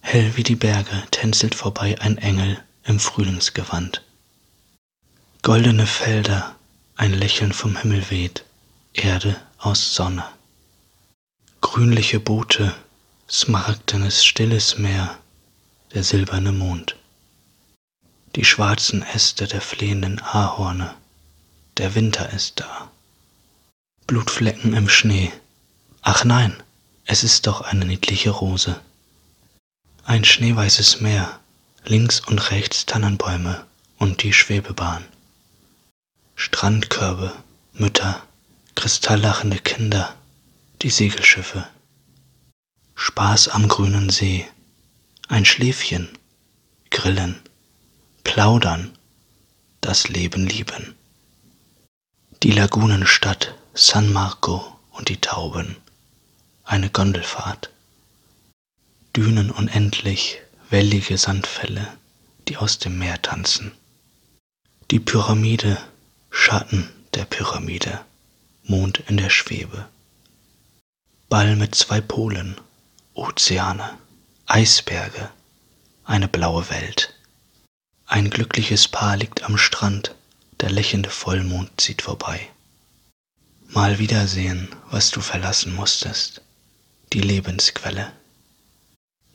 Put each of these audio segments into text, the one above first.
Hell wie die Berge tänzelt vorbei ein Engel im Frühlingsgewand. Goldene Felder, ein Lächeln vom Himmel weht, Erde aus Sonne. Grünliche Boote, smaragdenes stilles Meer, der silberne Mond. Die schwarzen Äste der flehenden Ahorne, der Winter ist da. Blutflecken im Schnee. Ach nein, es ist doch eine niedliche Rose. Ein schneeweißes Meer, links und rechts Tannenbäume und die Schwebebahn. Strandkörbe, Mütter, kristalllachende Kinder, die Segelschiffe. Spaß am grünen See, ein Schläfchen, Grillen, Plaudern, das Leben lieben. Die Lagunenstadt San Marco und die Tauben, eine Gondelfahrt. Dünen unendlich, wellige Sandfälle, die aus dem Meer tanzen. Die Pyramide, Schatten der Pyramide, Mond in der Schwebe. Ball mit zwei Polen, Ozeane, Eisberge, eine blaue Welt. Ein glückliches Paar liegt am Strand, der lächelnde Vollmond zieht vorbei. Mal wiedersehen, was du verlassen musstest, die Lebensquelle.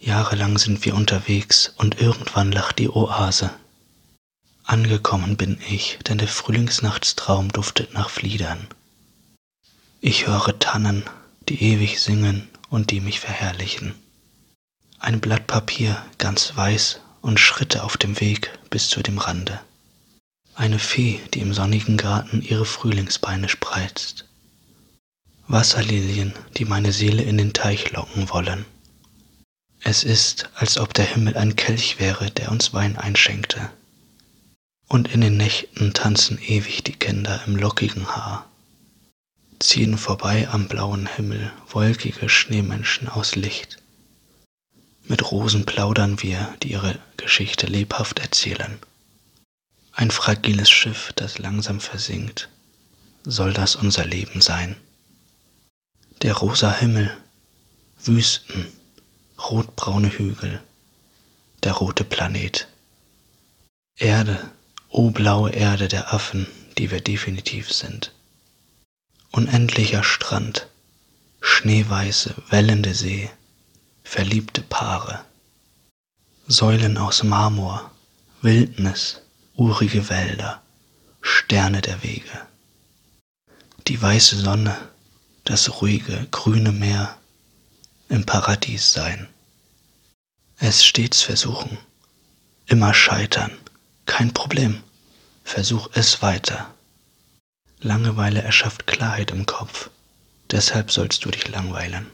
Jahrelang sind wir unterwegs und irgendwann lacht die Oase. Angekommen bin ich, denn der Frühlingsnachtstraum duftet nach Fliedern. Ich höre Tannen, die ewig singen und die mich verherrlichen. Ein Blatt Papier, ganz weiß, und Schritte auf dem Weg bis zu dem Rande. Eine Fee, die im sonnigen Garten ihre Frühlingsbeine spreizt. Wasserlilien, die meine Seele in den Teich locken wollen. Es ist, als ob der Himmel ein Kelch wäre, der uns Wein einschenkte. Und in den Nächten tanzen ewig die Kinder im lockigen Haar, ziehen vorbei am blauen Himmel wolkige Schneemenschen aus Licht. Mit Rosen plaudern wir, die ihre Geschichte lebhaft erzählen. Ein fragiles Schiff, das langsam versinkt, soll das unser Leben sein. Der rosa Himmel, Wüsten, rotbraune Hügel, der rote Planet. Erde, o blaue Erde der Affen, die wir definitiv sind. Unendlicher Strand, schneeweiße, wellende See, verliebte Paare. Säulen aus Marmor, Wildnis, urige Wälder, Sterne der Wege. Die weiße Sonne, das ruhige, grüne Meer, im Paradies sein. Es stets versuchen, immer scheitern, kein Problem, versuch es weiter. Langeweile erschafft Klarheit im Kopf, deshalb sollst du dich langweilen.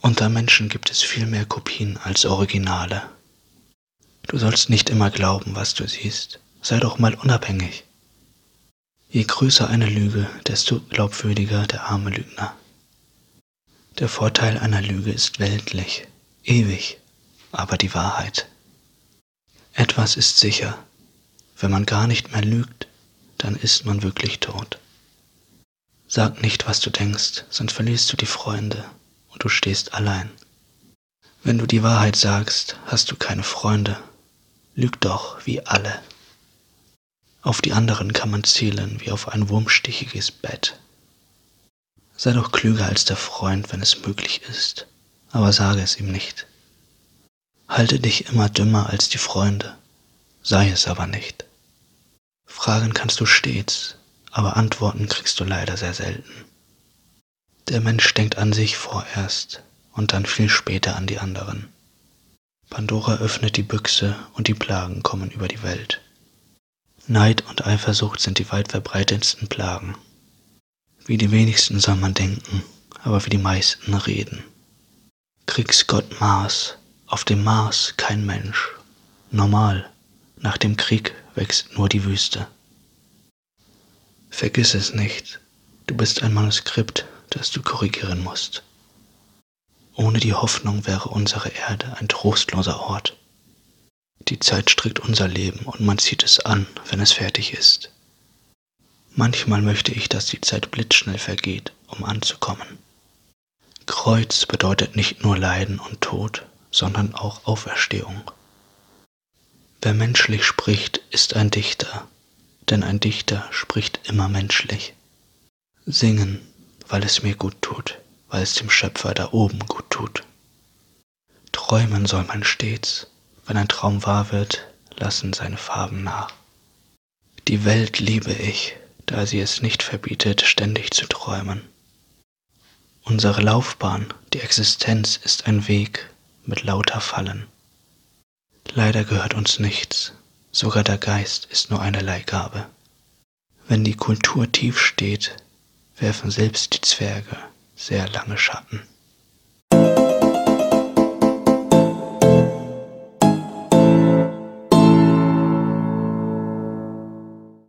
Unter Menschen gibt es viel mehr Kopien als Originale. Du sollst nicht immer glauben, was du siehst, sei doch mal unabhängig. Je größer eine Lüge, desto glaubwürdiger der arme Lügner. Der Vorteil einer Lüge ist weltlich, ewig, aber die Wahrheit. Etwas ist sicher, wenn man gar nicht mehr lügt, dann ist man wirklich tot. Sag nicht, was du denkst, sonst verlierst du die Freunde und du stehst allein. Wenn du die Wahrheit sagst, hast du keine Freunde. Lüg doch wie alle. Auf die anderen kann man zählen wie auf ein wurmstichiges Bett. Sei doch klüger als der Freund, wenn es möglich ist, aber sage es ihm nicht. Halte dich immer dümmer als die Freunde, sei es aber nicht. Fragen kannst du stets, aber Antworten kriegst du leider sehr selten. Der Mensch denkt an sich vorerst und dann viel später an die anderen. Pandora öffnet die Büchse und die Plagen kommen über die Welt. Neid und Eifersucht sind die weit verbreitetsten Plagen. Wie die wenigsten soll man denken, aber wie die meisten reden. Kriegsgott Mars, auf dem Mars kein Mensch. Normal, nach dem Krieg wächst nur die Wüste. Vergiss es nicht, du bist ein Manuskript, das du korrigieren musst. Ohne die Hoffnung wäre unsere Erde ein trostloser Ort. Die Zeit strickt unser Leben und man zieht es an, wenn es fertig ist. Manchmal möchte ich, dass die Zeit blitzschnell vergeht, um anzukommen. Kreuz bedeutet nicht nur Leiden und Tod, sondern auch Auferstehung. Wer menschlich spricht, ist ein Dichter, denn ein Dichter spricht immer menschlich. Singen, weil es mir gut tut, weil es dem Schöpfer da oben gut tut. Träumen soll man stets, wenn ein Traum wahr wird, lassen seine Farben nach. Die Welt liebe ich, da sie es nicht verbietet, ständig zu träumen. Unsere Laufbahn, die Existenz ist ein Weg mit lauter Fallen. Leider gehört uns nichts, sogar der Geist ist nur eine Leihgabe. Wenn die Kultur tief steht, werfen selbst die Zwerge sehr lange Schatten.